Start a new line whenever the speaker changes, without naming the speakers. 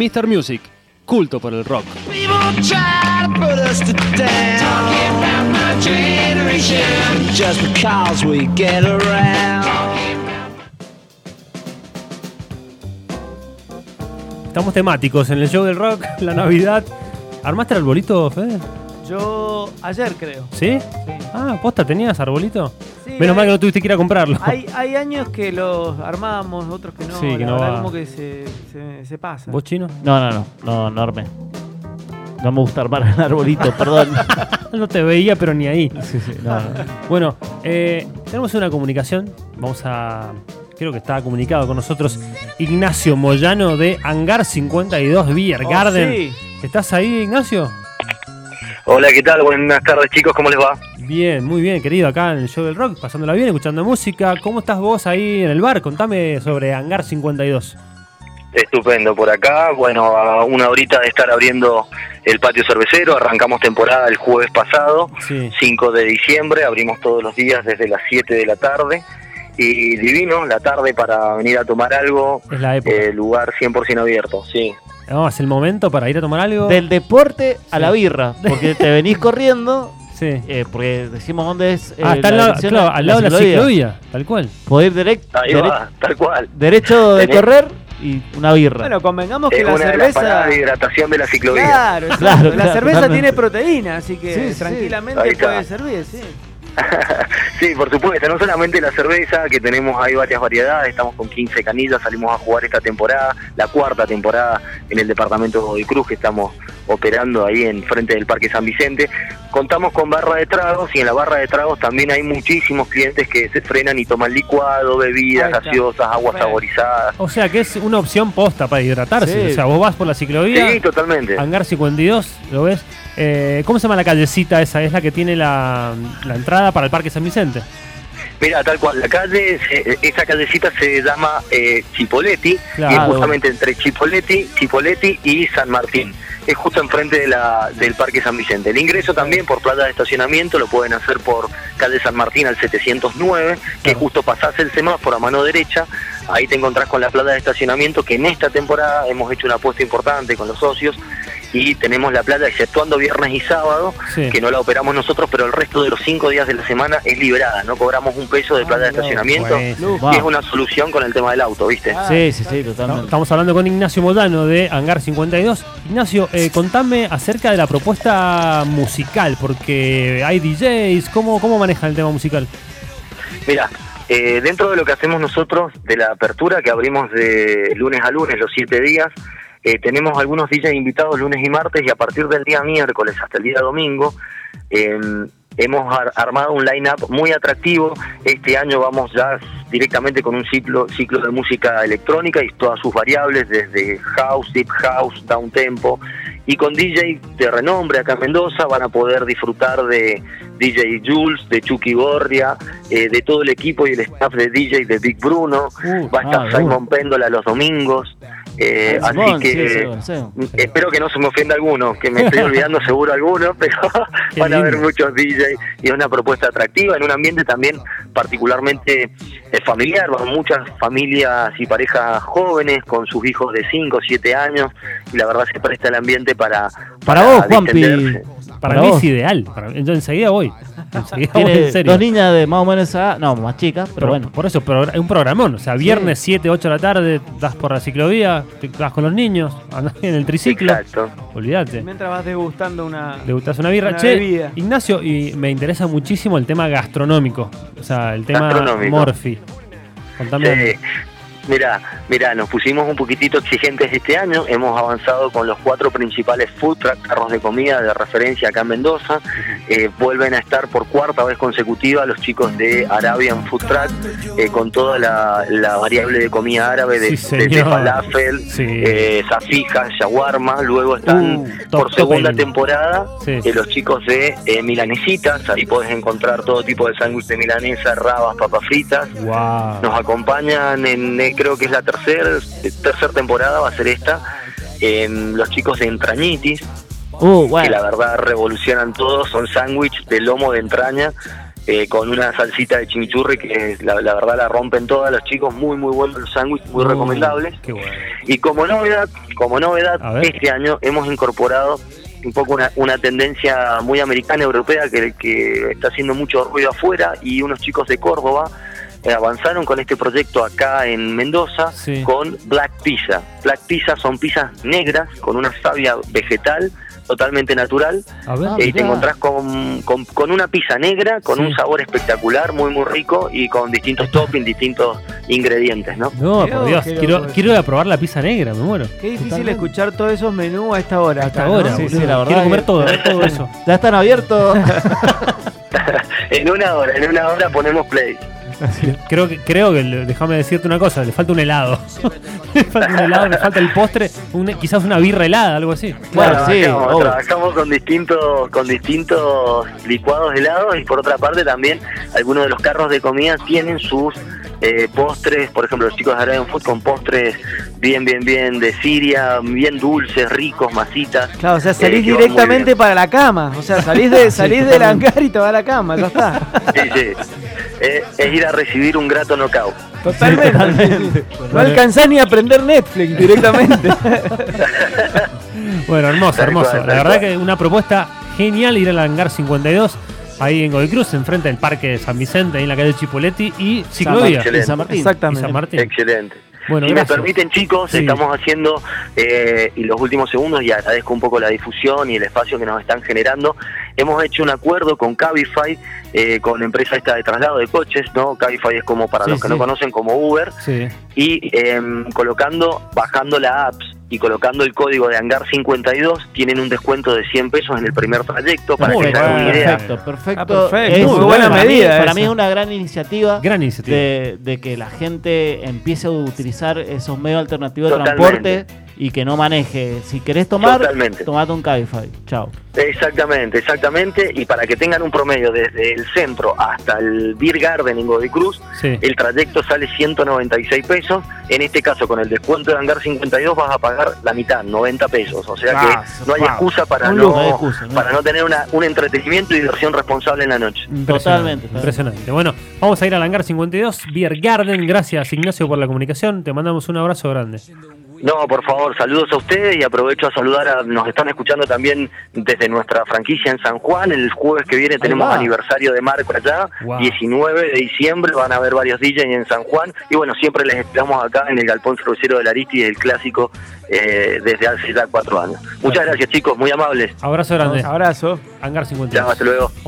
Mr. Music, culto por el rock.
Estamos temáticos en el show del rock, la Navidad. ¿Armaste el arbolito, Fede?
Yo ayer creo.
¿Sí?
Sí.
Ah, ¿posta tenías arbolito?
Sí,
Menos
hay-
mal que no tuviste que ir a comprarlo.
Hay, hay años que los armamos, otros que no.
Sí, que
la
no
verdad
va.
como que se, se, se pasa.
¿Vos chino?
No, no, no, no, enorme. No me gusta armar el arbolito, perdón.
No te veía, pero ni ahí.
Sí, sí, no, no.
Bueno, eh, tenemos una comunicación. Vamos a. Creo que está comunicado con nosotros Ignacio Moyano de Hangar 52 Beer
Oh,
Garden.
sí.
¿Estás ahí, Ignacio?
Hola, ¿qué tal? Buenas tardes, chicos, ¿cómo les va?
Bien, muy bien, querido, acá en el show del rock, pasándola bien, escuchando música. ¿Cómo estás vos ahí en el bar? Contame sobre Hangar 52.
Estupendo por acá. Bueno, a una horita de estar abriendo el patio cervecero. Arrancamos temporada el jueves pasado,
Sí.
5 de diciembre. Abrimos todos los días desde las 7 de la tarde. Y divino, la tarde para venir a tomar algo.
Es la época.
eh, lugar 100% abierto, sí.
No, es el momento para ir a tomar algo.
Del deporte a
Sí.
la birra, porque te venís corriendo,
Sí.
eh, porque decimos dónde es. eh,
ah, está al
la
lado, claro, al lado de la ciclovía, tal cual.
Podés ir direct-
Ahí
dere-
va, tal cual.
derecho de
Tenés-
correr y una birra.
Bueno, convengamos que
Es
la
una de las
cerveza.
de hidratación de la ciclovía.
Claro.
Claro,
la cerveza
totalmente.
tiene proteína, así que
Sí,
tranquilamente puede servir, sí.
sí, por supuesto, no solamente la cerveza, que tenemos hay varias variedades, estamos con 15 canillas, salimos a jugar esta temporada, la cuarta temporada en el departamento de Cruz que estamos operando ahí en frente del Parque San Vicente. Contamos con barra de tragos y en la barra de tragos también hay muchísimos clientes que se frenan y toman licuado, bebidas gaseosas, aguas
Bueno.
saborizadas.
O sea que es una opción posta para hidratarse.
Sí.
O sea, vos vas por la ciclovía,
Sí, totalmente.
Hangar 52, ¿lo ves? Eh, ¿Cómo se llama la callecita esa? Es la que tiene la, la entrada para el Parque San Vicente.
Mira, tal cual, la calle, se- esa callecita se llama eh, Chipoletti y es justamente entre Chipoletti, Chipoletti y San Martín. Es justo enfrente de la, del Parque San Vicente. El ingreso también por plata de estacionamiento lo pueden hacer por calle San Martín al 709, que justo pasás el semáforo a mano derecha. Ahí te encontrás con la plata de estacionamiento, que en esta temporada hemos hecho una apuesta importante con los socios y tenemos la plata, exceptuando viernes y sábado,
Sí.
que no la operamos nosotros, pero el resto de los cinco días de la semana es liberada, no cobramos un peso de plata de estacionamiento y es una solución con el tema del auto, ¿viste?
Sí, sí, sí,
Estamos-
totalmente.
Estamos hablando con Ignacio Moldano de Hangar 52. Ignacio, eh, contame acerca de la propuesta musical, porque hay DJs, ¿cómo, cómo manejan el tema musical?
Mira, eh, dentro de lo que hacemos nosotros de la apertura, que abrimos de lunes a lunes los siete días, eh, tenemos algunos DJs invitados lunes y martes y a partir del día miércoles hasta el día domingo eh, hemos ar- armado un line-up muy atractivo. Este año vamos ya directamente con un ciclo, ciclo de música electrónica y todas sus variables, desde house, deep house, down tempo. Y con DJ de renombre acá en Mendoza van a poder disfrutar de DJ Jules, de Chucky Gorria, eh, de todo el equipo y el staff de DJ de Big Bruno.
Uh,
Va a estar
ah,
Simon Péndola los domingos. Eh, así que
sí,
espero que no se me ofenda alguno, que me estoy olvidando seguro alguno, pero van a haber muchos DJs y es una propuesta atractiva en un ambiente también particularmente eh, familiar, van muchas familias y parejas jóvenes con sus hijos de 5 o 7 años y la verdad se presta el ambiente para
Para vos, Juanpi.
Para,
Para
mí
vos.
es ideal. Para, yo enseguida voy. Enseguida voy, en serio.
dos niñas de más o menos esa edad, no, más chicas, pero,
Pero
bueno.
Por eso, pero es un programón. O sea, viernes 7, 8 de la tarde, das por la ciclovía, te vas con los niños, andás en el triciclo.
Exacto.
Olvídate.
Mientras vas degustando una.
Le gustas una birra.
Una
che,
bebida.
Ignacio, y me interesa muchísimo el tema gastronómico. O sea, el tema. Morphy. Contame.
Sí. Mira, mira, nos pusimos un poquitito exigentes este año. Hemos avanzado con los cuatro principales food truck, carros de comida de referencia acá en Mendoza. Eh, vuelven a estar por cuarta vez consecutiva los chicos de Arabian Food Truck eh, con toda la, la variable de comida árabe de,
Sí,
desde
señor.
falafel,
Sí.
eh, zafijas, shawarma. Luego están
Uh, top,
por segunda
top
temporada
Sí.
eh, los chicos de Milanesitas. Ahí podés encontrar todo tipo de sándwich de milanesa, rabas, papas fritas.
Wow.
Nos acompañan en, creo que es la tercera tercer temporada, va a ser esta, los chicos de Entrañitis,
Uh,
que
bueno.
la verdad revolucionan todo, son sándwich de lomo de entraña, eh, con una salsita de chimichurri que la, la verdad la rompen todas los chicos, muy muy buenos los sándwiches, muy
Uh,
recomendables.
Qué bueno.
Y como novedad, como novedad, este año hemos incorporado un poco una, una tendencia muy americana, europea, que, que está haciendo mucho ruido afuera y unos chicos de Córdoba eh, avanzaron con este proyecto acá en Mendoza
Sí.
con Black Pizza. Black Pizza son pizzas negras con una savia vegetal totalmente natural
A ver.
Ah,
y te encontrás con, con, con una pizza negra, con
Sí.
un sabor espectacular, muy muy rico y con distintos toppings, distintos ingredientes, ¿no?
No, por Dios. Quiero, quiero ir a probar la pizza negra, me muero.
Qué difícil
Totalmente.
escuchar todos esos menús a esta hora.
Sí, la verdad
Quiero comer todo, ver todo eso.
Ya están abiertos.
En una hora, en una hora ponemos play.
Creo que, creo que le- déjame decirte una cosa, le falta un helado. le falta un helado, le falta el postre, un- quizás una birra helada, algo así.
Claro, sí,
trabajamos, con distintos, con distintos licuados helados y por otra parte también algunos de los carros de comida tienen sus eh, postres, por ejemplo los chicos de Arabian Food con postres bien, bien, bien de Siria, bien dulces, ricos, masitas.
Claro, o sea,
Eh,
salís directamente para la cama. O sea, salís, de, salís del hangar y te vas a la cama, ya está.
Sí, sí. Es ir a recibir un grato knockout.
Totalmente. No alcanzás ni a prender Netflix directamente.
Bueno, hermoso, hermoso. La verdad que una propuesta genial ir al hangar 52, ahí en Godoy Cruz, enfrente del Parque de San Vicente, ahí en la calle Chipoletti y ciclovía.
Excelente.
En San Martín.
Y
Exactamente.
San Martín.
Excelente.
Bueno,
si
gracias.
me permiten, chicos,
Sí.
estamos haciendo, eh, y los últimos segundos, y agradezco un poco la difusión y el espacio que nos están generando, hemos hecho un acuerdo con Cabify, eh, con la empresa esta de traslado de coches, ¿no? Cabify es como, para
Sí,
los que
sí.
no conocen, como Uber, y em, colocando, bajando la apps y colocando el código de Hangar 52, tienen un descuento de 100 pesos en el primer trayecto, para
Muy
que se hagan una idea.
Perfecto, perfecto.
Ah, perfecto.
Es
Muy buena
para mí-
medida
Para mí es una gran iniciativa.
Gran iniciativa.
de, de que la gente empiece a utilizar esos medios alternativos de transporte y que no maneje. Si querés tomar,
Totalmente.
tomate un Cabify. Chao.
Exactamente, exactamente. Y para que tengan un promedio desde el centro hasta el Beer Garden en Godoy Cruz,
Sí.
el trayecto sale 196 pesos. En este caso, con el descuento de Hangar 52 vas a pagar la mitad, 90 pesos. O sea
Ah,
que no hay
wow.
excusa para no,
lujo, no hay excusa, no.
para no tener una, un entretenimiento y diversión responsable en la noche.
Impresionante,
Totalmente.
Impresionante. Bueno, vamos a ir al hangar 52, Beer Garden. Gracias, Ignacio, por la comunicación. Te mandamos un abrazo grande.
No, por favor, saludos a ustedes y aprovecho a saludar a, nos están escuchando también desde nuestra franquicia en San Juan, el jueves que viene tenemos aniversario de Marco allá,
Wow.
19 de diciembre, van a haber varios DJs en San Juan y bueno, siempre les esperamos acá en el Galpón Cervecero del Aristi, el clásico, eh, desde hace ya cuatro años. Muchas gracias chicos, muy amables.
Abrazo grande.
Abrazo.
Hangar
Chao,
52.
hasta luego.